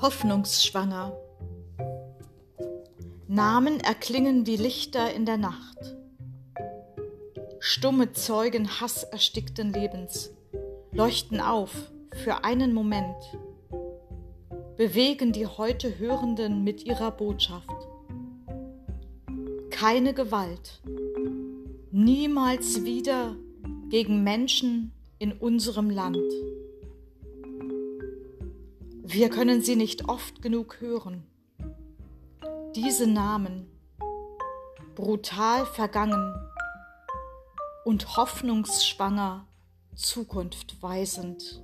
Hoffnungsschwanger. Namen erklingen wie Lichter in der Nacht. Stumme Zeugen hasserstickten Lebens leuchten auf für einen Moment, bewegen die heute Hörenden mit ihrer Botschaft. Keine Gewalt, niemals wieder gegen Menschen in unserem Land. Wir können sie nicht oft genug hören. Diese Namen, brutal vergangen und hoffnungsschwanger, zukunftweisend.